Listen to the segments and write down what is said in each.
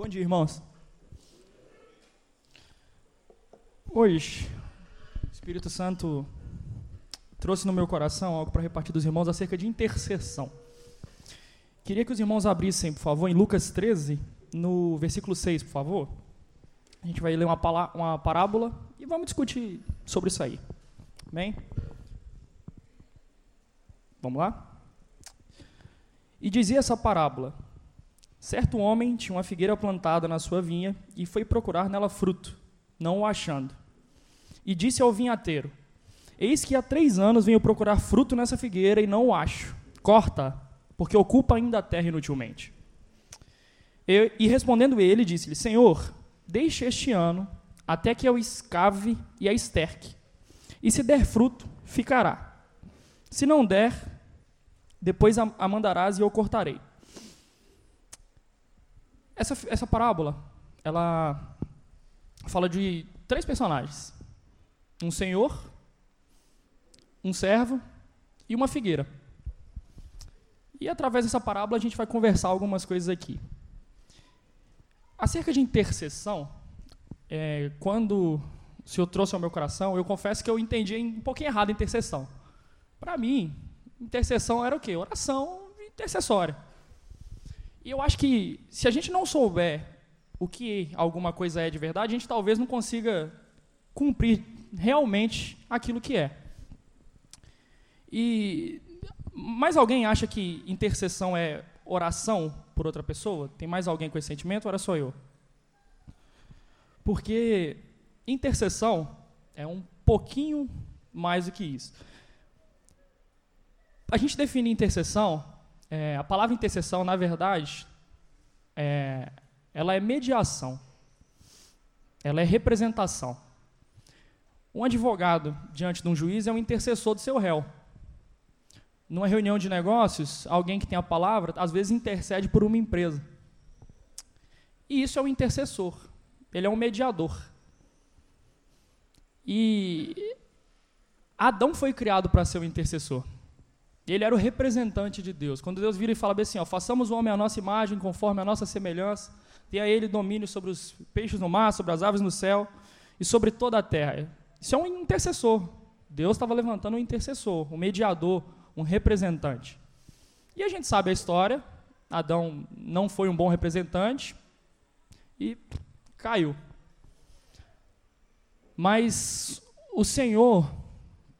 Bom dia, irmãos. Hoje, o Espírito Santo trouxe no meu coração algo para repartir dos irmãos acerca de intercessão. Queria que os irmãos abrissem, por favor, em Lucas 13, no versículo 6, por favor. A gente vai ler uma, uma parábola e vamos discutir sobre isso aí. Amém? Vamos lá? E dizia essa parábola: Certo homem tinha uma figueira plantada na sua vinha e foi procurar nela fruto, não o achando. E disse ao vinhateiro: Eis que há três anos venho procurar fruto nessa figueira e não o acho. Corta, porque ocupa ainda a terra inutilmente. Eu, e respondendo ele, disse-lhe: Senhor, deixe este ano até que eu escave e a esterque. E se der fruto, ficará. Se não der, depois a, mandarás e eu cortarei. Essa, essa parábola, ela fala de três personagens: um senhor, um servo e uma figueira. E através dessa parábola a gente vai conversar algumas coisas aqui. Acerca de intercessão, é, quando o Senhor trouxe ao meu coração, eu confesso que eu entendi um pouquinho errado a intercessão. Para mim, intercessão era o quê? Oração intercessória. E eu acho que se a gente não souber o que alguma coisa é de verdade, a gente talvez não consiga cumprir realmente aquilo que é. E mais alguém acha que intercessão é oração por outra pessoa? Tem mais alguém com esse sentimento ou era só eu? Porque intercessão é um pouquinho mais do que isso. A gente define intercessão, é, a palavra intercessão, na verdade, é, ela é mediação, ela é representação. Um advogado diante de um juiz é um intercessor do seu réu numa reunião de negócios, alguém que tem a palavra, às vezes intercede por uma empresa. E isso é o intercessor. Ele é um mediador. E Adão foi criado para ser o intercessor. Ele era o representante de Deus. Quando Deus vira e fala assim, ó, façamos o homem à nossa imagem, conforme a nossa semelhança, dê a ele domínio sobre os peixes no mar, sobre as aves no céu e sobre toda a terra. Isso é um intercessor. Deus estava levantando um intercessor, um mediador, um representante. E a gente sabe a história. Adão não foi um bom representante e caiu. Mas o Senhor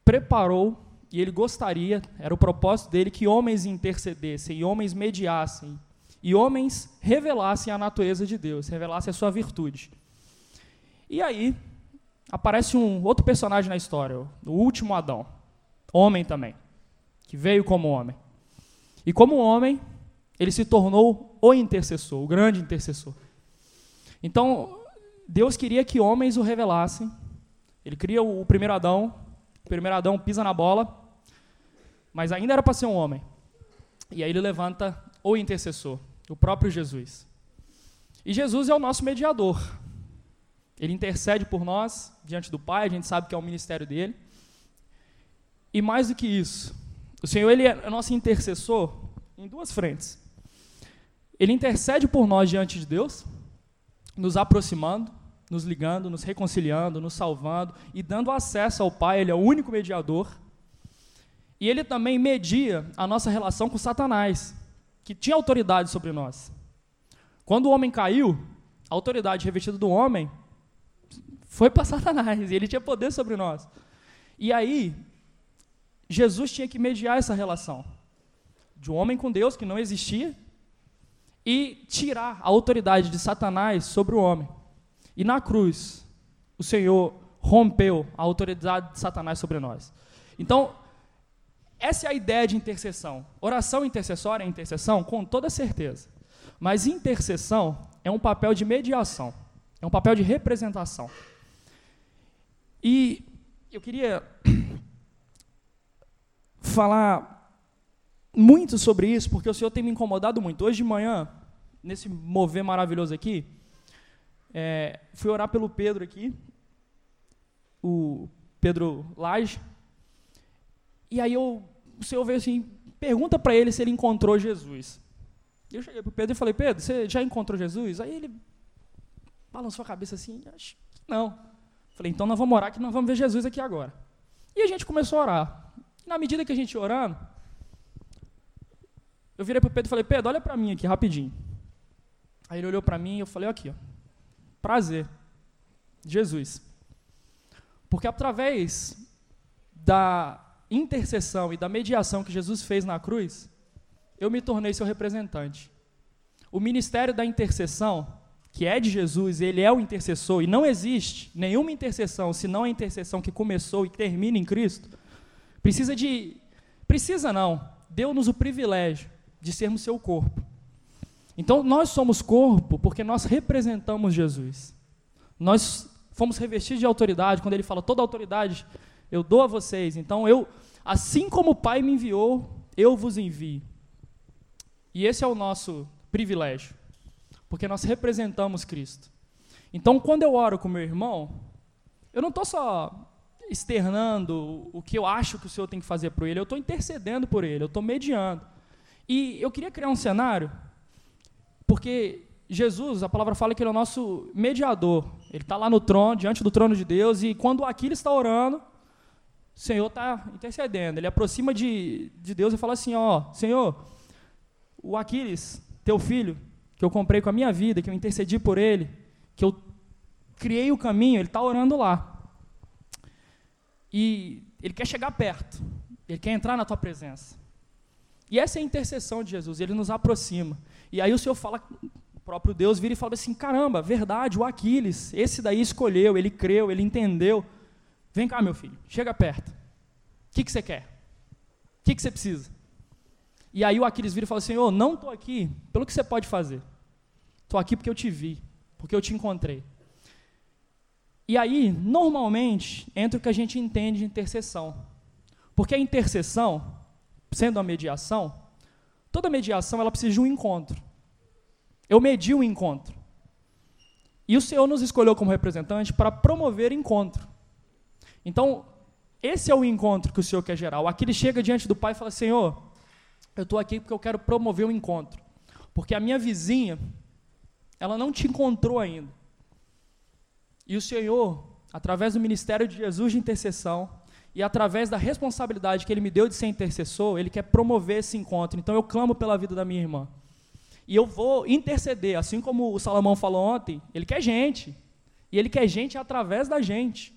preparou e ele gostaria, era o propósito dele, que homens intercedessem, e homens mediassem, e homens revelassem a natureza de Deus, revelassem a sua virtude. E aí aparece um outro personagem na história, o último Adão, homem também que veio como homem. E como homem, ele se tornou o intercessor, o grande intercessor. Então, Deus queria que homens o revelassem. Ele cria o primeiro Adão, primeiro Adão pisa na bola, mas ainda era para ser um homem. E aí ele levanta o intercessor, o próprio Jesus. E Jesus é o nosso mediador. Ele intercede por nós diante do Pai, a gente sabe que é o ministério dele. E mais do que isso, o Senhor ele é nosso intercessor em duas frentes. Ele intercede por nós diante de Deus, nos aproximando, nos ligando, nos reconciliando, nos salvando e dando acesso ao Pai, ele é o único mediador. E ele também media a nossa relação com Satanás, que tinha autoridade sobre nós. Quando o homem caiu, a autoridade revestida do homem foi para Satanás, e ele tinha poder sobre nós. E aí, Jesus tinha que mediar essa relação de um homem com Deus que não existia e tirar a autoridade de Satanás sobre o homem. E na cruz, o Senhor rompeu a autoridade de Satanás sobre nós. Então, essa é a ideia de intercessão. Oração intercessória é intercessão, com toda certeza. Mas intercessão é um papel de mediação, é um papel de representação. E eu queria falar muito sobre isso, porque o Senhor tem me incomodado muito. Hoje de manhã, nesse mover maravilhoso aqui, é, fui orar pelo Pedro aqui, o Pedro Lage, e aí eu, o Senhor veio assim, pergunta para ele se ele encontrou Jesus. Eu cheguei para o Pedro e falei, Pedro, você já encontrou Jesus? Aí ele balançou a cabeça assim, acho que não. Falei, então nós vamos orar que nós vamos ver Jesus aqui agora. E a gente começou a orar. Na medida que a gente ia orando, eu virei para o Pedro e falei, Pedro, olha para mim aqui rapidinho. Aí ele olhou para mim e eu falei, aqui, ó, prazer, Jesus. Porque através da intercessão e da mediação que Jesus fez na cruz, eu me tornei seu representante. O ministério da intercessão, que é de Jesus, ele é o intercessor, e não existe nenhuma intercessão, senão a intercessão que começou e termina em Cristo, precisa de. Precisa não, deu-nos o privilégio de sermos seu corpo. Então, nós somos corpo porque nós representamos Jesus. Nós fomos revestidos de autoridade, quando ele fala toda autoridade eu dou a vocês. Então, eu, assim como o Pai me enviou, eu vos envio. E esse é o nosso privilégio, porque nós representamos Cristo. Então, quando eu oro com meu irmão, eu não estou só externando o que eu acho que o Senhor tem que fazer por ele, eu estou intercedendo por ele, eu estou mediando. E eu queria criar um cenário, porque Jesus, a palavra fala que ele é o nosso mediador. Ele está lá no trono, diante do trono de Deus, e quando Aquiles está orando, o Senhor está intercedendo. Ele aproxima de, de Deus e fala assim: Ó, Senhor, o Aquiles, teu filho, que eu comprei com a minha vida, que eu intercedi por ele, que eu criei o caminho, ele está orando lá. E ele quer chegar perto, ele quer entrar na tua presença. E essa é a intercessão de Jesus, ele nos aproxima. E aí o Senhor fala próprio Deus vira e fala assim: caramba, verdade, o Aquiles, esse daí escolheu, ele creu, ele entendeu. Vem cá, meu filho, chega perto. O que, que você quer? O que, que você precisa? E aí o Aquiles vira e fala: Senhor, não estou aqui pelo que você pode fazer. Estou aqui porque eu te vi, porque eu te encontrei. E aí, normalmente, entra o que a gente entende de intercessão. Porque a intercessão, sendo a mediação, toda mediação ela precisa de um encontro. Eu medi o encontro. E o Senhor nos escolheu como representante para promover encontro. Então, esse é o encontro que o Senhor quer gerar. Aqui ele chega diante do Pai e fala: Senhor, eu estou aqui porque eu quero promover o encontro. Porque a minha vizinha, ela não te encontrou ainda. E o Senhor, através do ministério de Jesus de intercessão, e através da responsabilidade que Ele me deu de ser intercessor, Ele quer promover esse encontro. Então eu clamo pela vida da minha irmã. E eu vou interceder, assim como o Salomão falou ontem, ele quer gente. E ele quer gente através da gente.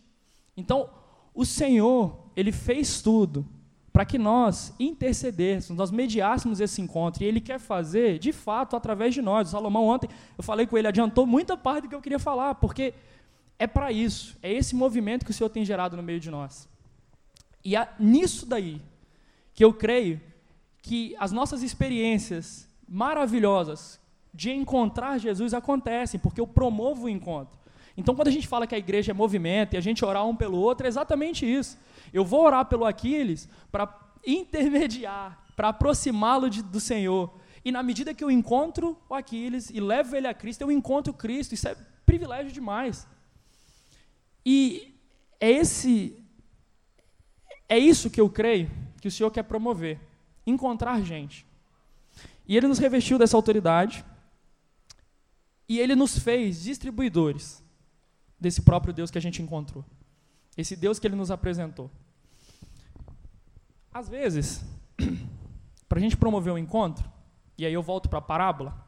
Então, o Senhor, ele fez tudo para que nós intercedêssemos, nós mediássemos esse encontro. E ele quer fazer, de fato, através de nós. O Salomão ontem, eu falei com ele, adiantou muita parte do que eu queria falar, porque é para isso, é esse movimento que o Senhor tem gerado no meio de nós. E é nisso daí que eu creio que as nossas experiências maravilhosas de encontrar Jesus acontecem, porque eu promovo o encontro. Então, quando a gente fala que a igreja é movimento e a gente orar um pelo outro, é exatamente isso. Eu vou orar pelo Aquiles para intermediar, para aproximá-lo do Senhor. E na medida que eu encontro o Aquiles e levo ele a Cristo, eu encontro Cristo. Isso é privilégio demais. E é esse é isso que eu creio que o Senhor quer promover, encontrar gente. E ele nos revestiu dessa autoridade e ele nos fez distribuidores desse próprio Deus que a gente encontrou. Esse Deus que ele nos apresentou. Às vezes, para a gente promover um encontro, e aí eu volto para a parábola,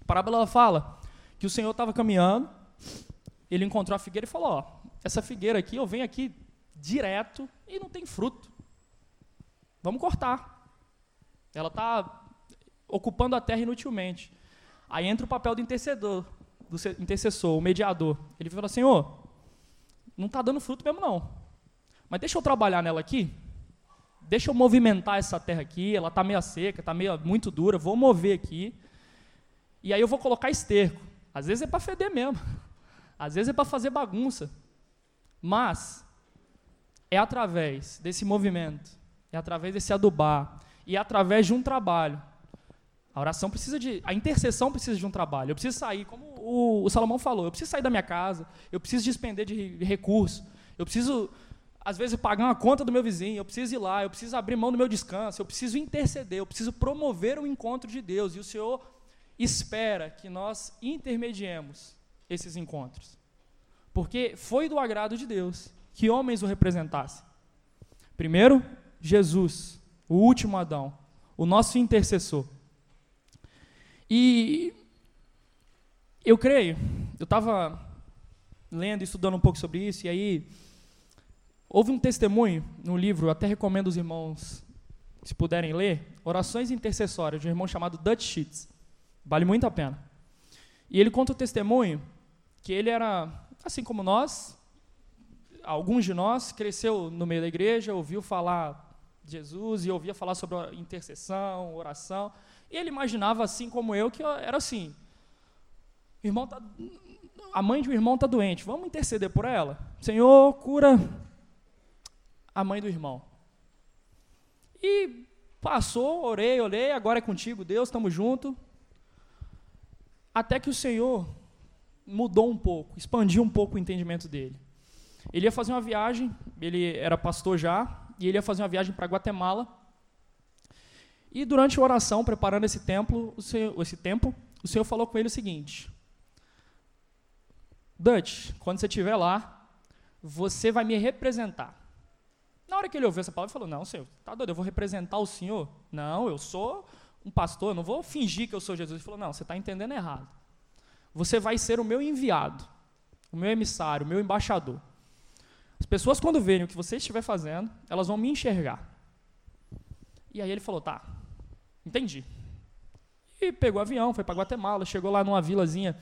a parábola fala que o Senhor estava caminhando, ele encontrou a figueira e falou: Ó, essa figueira aqui, eu venho aqui direto e não tem fruto. Vamos cortar. Ela está ocupando a terra inutilmente. Aí entra o papel do intercedor, do intercessor, o mediador. Ele fala: Senhor, não está dando fruto mesmo não. Mas deixa eu trabalhar nela aqui. Deixa eu movimentar essa terra aqui. Ela está meio seca, está meio muito dura. Vou mover aqui. E aí eu vou colocar esterco. Às vezes é para feder mesmo. Às vezes é para fazer bagunça. Mas é através desse movimento, é através desse adubar, e é através de um trabalho a oração precisa de. A intercessão precisa de um trabalho. Eu preciso sair, como o, o Salomão falou, eu preciso sair da minha casa, eu preciso despender de, de recursos, eu preciso, às vezes, pagar uma conta do meu vizinho, eu preciso ir lá, eu preciso abrir mão do meu descanso, eu preciso interceder, eu preciso promover o encontro de Deus. E o Senhor espera que nós intermediemos esses encontros. Porque foi do agrado de Deus que homens o representassem. Primeiro, Jesus, o último Adão, o nosso intercessor. E eu creio, eu estava lendo, estudando um pouco sobre isso, e aí houve um testemunho no livro, até recomendo os irmãos, se puderem ler, Orações Intercessórias, de um irmão chamado Dutch Sheets. Vale muito a pena. E ele conta o testemunho que ele era, assim como nós, alguns de nós, cresceu no meio da igreja, ouviu falar de Jesus e ouvia falar sobre intercessão, oração. E ele imaginava, assim como eu, que era assim: irmão tá, a mãe de um irmão está doente, vamos interceder por ela? Senhor, cura a mãe do irmão. E passou, orei, orei, agora é contigo, Deus, estamos juntos. Até que o Senhor mudou um pouco, expandiu um pouco o entendimento dele. Ele ia fazer uma viagem, ele era pastor já, e ele ia fazer uma viagem para Guatemala. E durante a oração, preparando esse templo, o Senhor, esse tempo, o Senhor falou com ele o seguinte: Dutch, quando você estiver lá, você vai me representar. Na hora que ele ouviu essa palavra, ele falou: Não, senhor, tá doido, eu vou representar o senhor? Não, eu sou um pastor, eu não vou fingir que eu sou Jesus. Ele falou: Não, você está entendendo errado. Você vai ser o meu enviado, o meu emissário, o meu embaixador. As pessoas, quando verem o que você estiver fazendo, elas vão me enxergar. E aí ele falou: Tá, entendi. E pegou o avião, foi para Guatemala, chegou lá numa vilazinha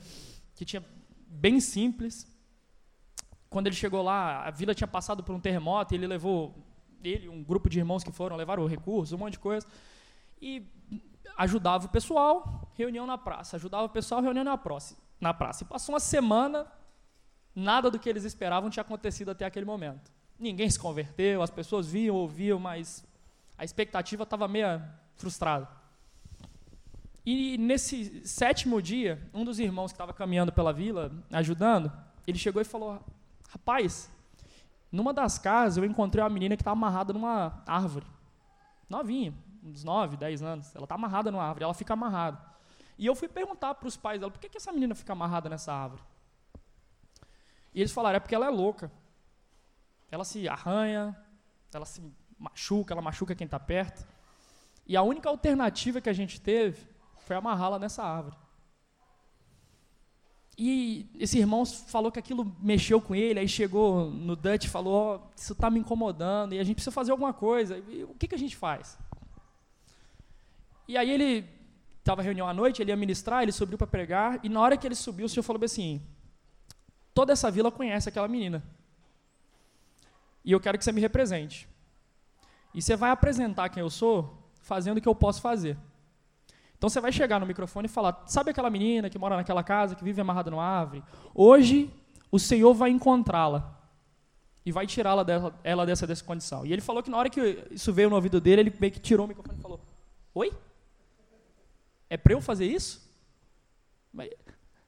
que tinha bem simples. Quando ele chegou lá, a vila tinha passado por um terremoto e ele levou ele, um grupo de irmãos que foram, levaram recursos, um monte de coisa. E ajudava o pessoal, reunião na praça. Ajudava o pessoal, reunião na praça. Na praça. E passou uma semana, nada do que eles esperavam tinha acontecido até aquele momento. Ninguém se converteu, as pessoas viam, ouviam, mas a expectativa estava meio frustrada. E nesse sétimo dia, um dos irmãos que estava caminhando pela vila, ajudando, ele chegou e falou: Rapaz, numa das casas eu encontrei uma menina que estava amarrada numa árvore. Novinha, uns 9, 10 anos. Ela está amarrada numa árvore, ela fica amarrada. E eu fui perguntar para os pais dela: por que, que essa menina fica amarrada nessa árvore? E eles falaram: é porque ela é louca. Ela se arranha, ela se machuca, ela machuca quem está perto. E a única alternativa que a gente teve foi amarrá-la nessa árvore. E esse irmão falou que aquilo mexeu com ele, aí chegou no Dutch e falou, oh, isso está me incomodando, e a gente precisa fazer alguma coisa. E, o que, que a gente faz? E aí ele estava reunião à noite, ele ia ministrar, ele subiu para pregar, e na hora que ele subiu, o senhor falou assim, toda essa vila conhece aquela menina. E eu quero que você me represente. E você vai apresentar quem eu sou, fazendo o que eu posso fazer. Então você vai chegar no microfone e falar: sabe aquela menina que mora naquela casa, que vive amarrada numa árvore? Hoje o Senhor vai encontrá-la e vai tirá-la dela, ela dessa, condição. E ele falou que na hora que isso veio no ouvido dele, ele meio que tirou o microfone e falou: Oi? É para eu fazer isso? Mas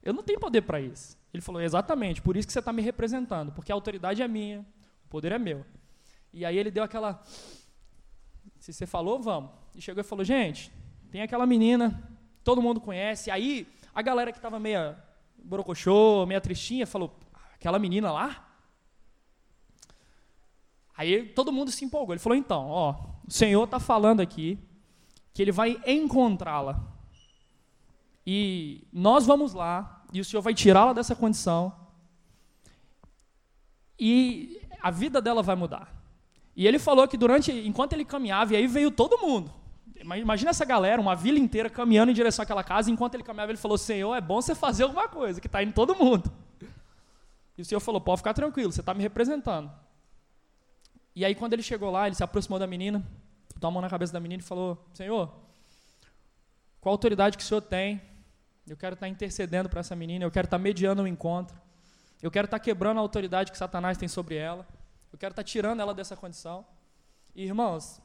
eu não tenho poder para isso. Ele falou: Exatamente, por isso que você está me representando, porque a autoridade é minha, o poder é meu. E aí ele deu aquela. Se você falou, vamos. E chegou e falou: Gente, tem aquela menina, todo mundo conhece. Aí a galera que estava meia borocochô, meia tristinha, falou: aquela menina lá? Aí todo mundo se empolgou. Ele falou: então, ó, o Senhor está falando aqui que ele vai encontrá-la. E nós vamos lá, e o Senhor vai tirá-la dessa condição. E a vida dela vai mudar. E ele falou que durante, enquanto ele caminhava, e aí veio todo mundo. Imagina essa galera, uma vila inteira caminhando em direção àquela casa, enquanto ele caminhava, ele falou: Senhor, é bom você fazer alguma coisa, que está indo todo mundo. E o Senhor falou: pode ficar tranquilo, você está me representando. E aí, quando ele chegou lá, ele se aproximou da menina, botou a mão na cabeça da menina e falou: Senhor, qual autoridade que o Senhor tem? Eu quero estar tá intercedendo para essa menina, eu quero estar tá mediando o um encontro, eu quero estar tá quebrando a autoridade que Satanás tem sobre ela, eu quero estar tirando ela dessa condição. E, irmãos,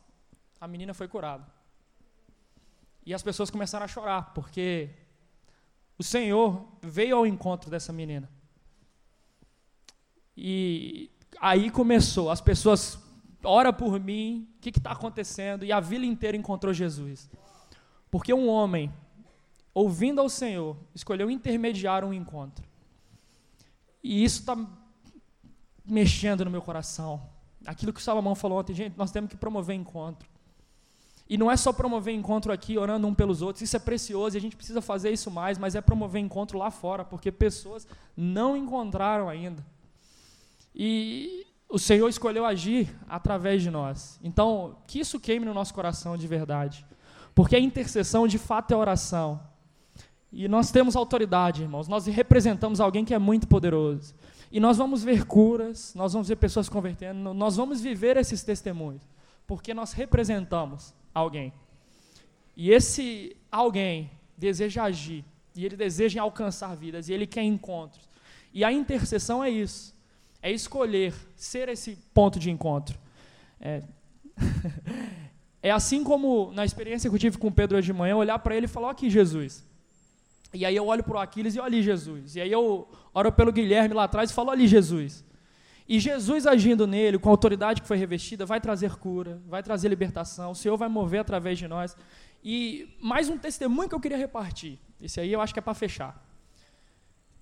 a menina foi curada. E as pessoas começaram a chorar, porque o Senhor veio ao encontro dessa menina. E aí começou, as pessoas, ora por mim, o que está acontecendo? E a vila inteira encontrou Jesus. Porque um homem, ouvindo ao Senhor, escolheu intermediar um encontro. E isso está mexendo no meu coração. Aquilo que o Salomão falou ontem, gente, nós temos que promover encontro. E não é só promover encontro aqui, orando um pelos outros, isso é precioso e a gente precisa fazer isso mais, mas é promover encontro lá fora, porque pessoas não encontraram ainda. E o Senhor escolheu agir através de nós. Então, que isso queime no nosso coração de verdade. Porque a intercessão de fato é oração. E nós temos autoridade, irmãos. Nós representamos alguém que é muito poderoso. E nós vamos ver curas, nós vamos ver pessoas convertendo, nós vamos viver esses testemunhos. Porque nós representamos alguém. E esse alguém deseja agir, e ele deseja alcançar vidas, e ele quer encontros. E a intercessão é isso, é escolher ser esse ponto de encontro. É, é assim como na experiência que eu tive com Pedro hoje de manhã, olhar para ele e falar: aqui, Jesus. E aí eu olho para o Aquiles e olho Jesus. E aí eu oro pelo Guilherme lá atrás e falo ali, Jesus. E Jesus agindo nele, com a autoridade que foi revestida, vai trazer cura, vai trazer libertação, o Senhor vai mover através de nós. E mais um testemunho que eu queria repartir. Esse aí eu acho que é para fechar.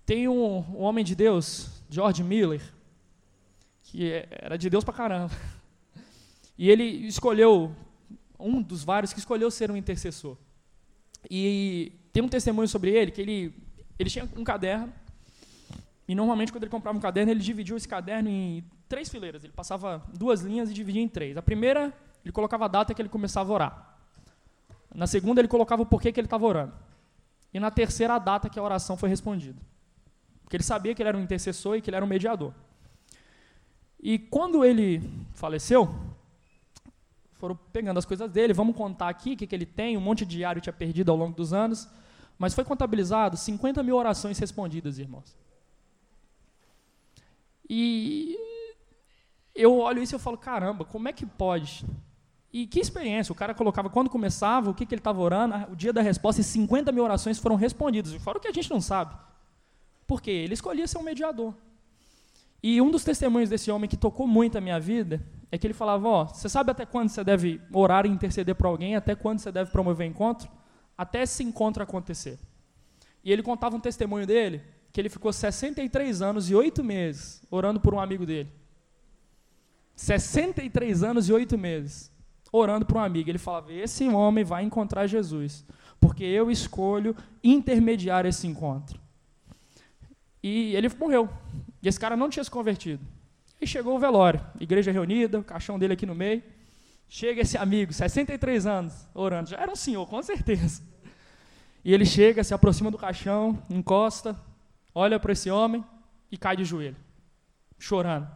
Tem um, um, homem de Deus, George Miller, que é, era de Deus para caramba. E ele escolheu, um dos vários que escolheu ser um intercessor. E tem um testemunho sobre ele, que ele, ele tinha um caderno, e normalmente, quando ele comprava um caderno, ele dividia esse caderno em três fileiras. Ele passava duas linhas e dividia em três. A primeira, ele colocava a data que ele começava a orar. Na segunda, ele colocava o porquê que ele estava orando. E na terceira, a data que a oração foi respondida. Porque ele sabia que ele era um intercessor e que ele era um mediador. E quando ele faleceu, foram pegando as coisas dele, vamos contar aqui o que, que ele tem, um monte de diário tinha perdido ao longo dos anos, mas foi contabilizado 50 mil orações respondidas, irmãos. E eu olho isso e eu falo, caramba, como é que pode? E que experiência, o cara colocava quando começava, o que, que ele estava orando, o dia da resposta, e 50 mil orações foram respondidas. Fora o que a gente não sabe. Porque ele escolhia ser um mediador. E um dos testemunhos desse homem que tocou muito a minha vida é que ele falava: Ó, você sabe até quando você deve orar e interceder para alguém, até quando você deve promover encontro? Até esse encontro acontecer. E ele contava um testemunho dele que ele ficou 63 anos e 8 meses orando por um amigo dele. 63 anos e 8 meses orando por um amigo. Ele falava: Esse homem vai encontrar Jesus, porque eu escolho intermediar esse encontro. E ele morreu. E esse cara não tinha se convertido. E chegou o velório, igreja reunida, o caixão dele aqui no meio. Chega esse amigo, 63 anos, orando. Já era um senhor, com certeza. E ele chega, se aproxima do caixão, encosta, olha para esse homem e cai de joelho, chorando.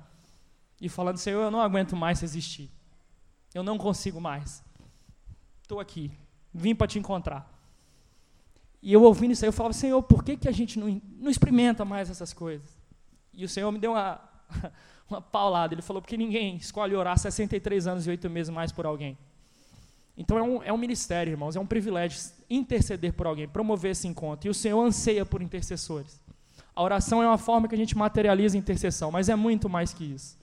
E falando: Senhor, eu não aguento mais existir. Eu não consigo mais. Estou aqui, vim para te encontrar. E eu ouvindo isso aí, eu falava: Senhor, por que, que a gente não, não experimenta mais essas coisas? E o Senhor me deu uma, uma paulada. Ele falou: porque ninguém escolhe orar 63 anos e 8 meses mais por alguém. Então é um, é um ministério, irmãos, é um privilégio interceder por alguém, promover esse encontro. E o Senhor anseia por intercessores. A oração é uma forma que a gente materializa a intercessão, mas é muito mais que isso.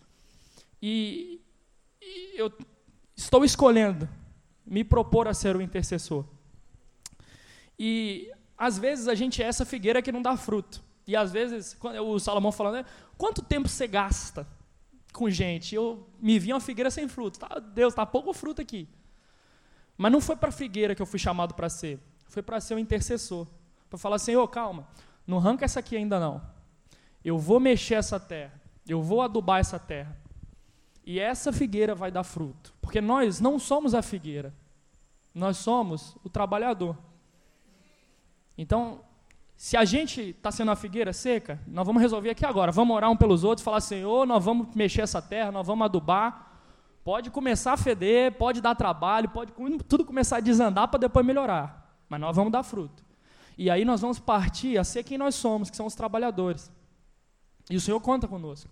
E, e eu estou escolhendo me propor a ser o intercessor. E às vezes a gente é essa figueira que não dá fruto. E às vezes, o Salomão falando, né, quanto tempo você gasta com gente? Eu me vi uma figueira sem fruto. Tá, Deus, está pouco fruto aqui. Mas não foi para a figueira que eu fui chamado para ser. Foi para ser o intercessor. Para falar, Senhor, calma. Não arranca essa aqui ainda não. Eu vou mexer essa terra. Eu vou adubar essa terra. E essa figueira vai dar fruto. Porque nós não somos a figueira. Nós somos o trabalhador. Então, se a gente está sendo a figueira seca, nós vamos resolver aqui agora. Vamos orar um pelos outros, falar, Senhor, nós vamos mexer essa terra, nós vamos adubar. Pode começar a feder, pode dar trabalho, pode tudo começar a desandar para depois melhorar. Mas nós vamos dar fruto. E aí nós vamos partir a ser quem nós somos, que são os trabalhadores. E o Senhor conta conosco.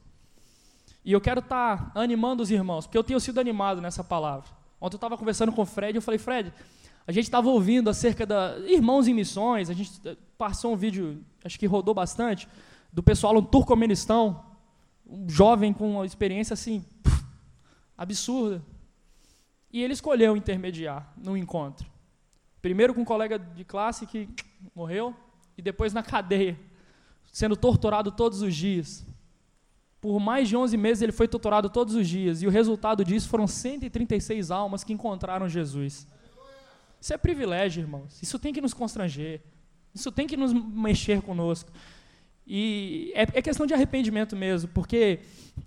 E eu quero estar tá animando os irmãos, porque eu tenho sido animado nessa palavra. Ontem eu estava conversando com o Fred e eu falei, Fred, a gente estava ouvindo acerca da irmãos em missões, a gente eh, passou um vídeo, acho que rodou bastante, do pessoal no Turcomenistão, um jovem com uma experiência assim, absurda. E ele escolheu intermediar no encontro. Primeiro com um colega de classe que morreu, e depois na cadeia. sendo torturado todos os dias. Por mais de 11 meses ele foi torturado todos os dias, e o resultado disso foram 136 almas que encontraram Jesus. Isso é privilégio, irmãos. Isso tem que nos constranger. Isso tem que nos mexer conosco. E é, é questão de arrependimento mesmo, porque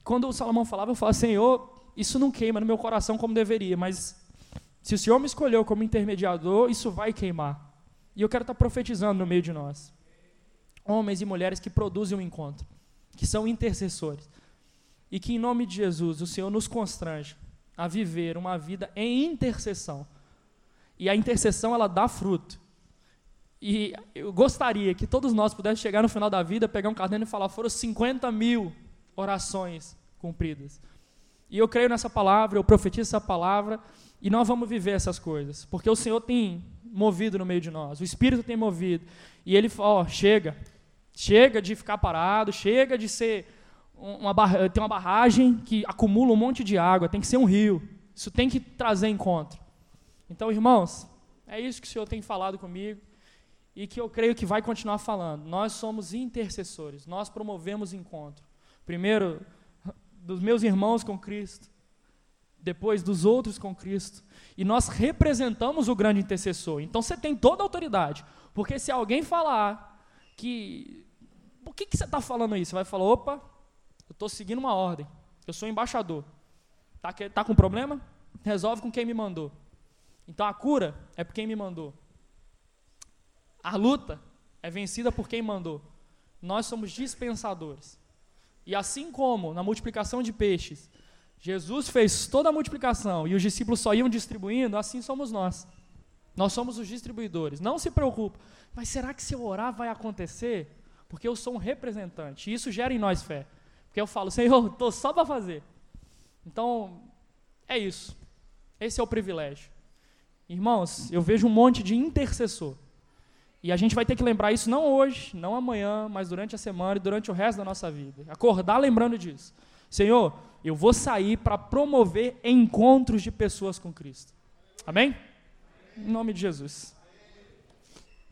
quando o Salomão falava, eu falava, Senhor, isso não queima no meu coração como deveria, mas se o Senhor me escolheu como intermediador, isso vai queimar. E eu quero estar profetizando no meio de nós. Homens e mulheres que produzem um encontro, que são intercessores. E que, em nome de Jesus, o Senhor nos constrange a viver uma vida em intercessão. E a intercessão, ela dá fruto. E eu gostaria que todos nós pudéssemos chegar no final da vida, pegar um caderno e falar: foram 50 mil orações cumpridas. E eu creio nessa palavra, eu profetizo essa palavra, e nós vamos viver essas coisas, porque o Senhor tem movido no meio de nós, o Espírito tem movido. E Ele ó, chega, chega de ficar parado, chega de ser uma ter uma barragem que acumula um monte de água, tem que ser um rio. Isso tem que trazer encontro. Então, irmãos, é isso que o Senhor tem falado comigo e que eu creio que vai continuar falando. Nós somos intercessores, nós promovemos encontro. Primeiro, dos meus irmãos com Cristo, depois dos outros com Cristo. E nós representamos o grande intercessor. Então você tem toda a autoridade. Porque se alguém falar que. Por que, que você está falando isso? Você vai falar: opa, eu estou seguindo uma ordem. Eu sou embaixador. Está tá com problema? Resolve com quem me mandou. Então a cura é por quem me mandou. A luta é vencida por quem mandou. Nós somos dispensadores. E assim como na multiplicação de peixes, Jesus fez toda a multiplicação e os discípulos só iam distribuindo, assim somos nós. Nós somos os distribuidores. Não se preocupe. Mas será que se eu orar vai acontecer? Porque eu sou um representante. E isso gera em nós fé. Porque eu falo, Senhor, estou só para fazer. Então, é isso. Esse é o privilégio. Irmãos, eu vejo um monte de intercessor e a gente vai ter que lembrar isso não hoje, não amanhã, mas durante a semana e durante o resto da nossa vida. Acordar lembrando disso. Senhor, eu vou sair para promover encontros de pessoas com Cristo. Amém? Em nome de Jesus.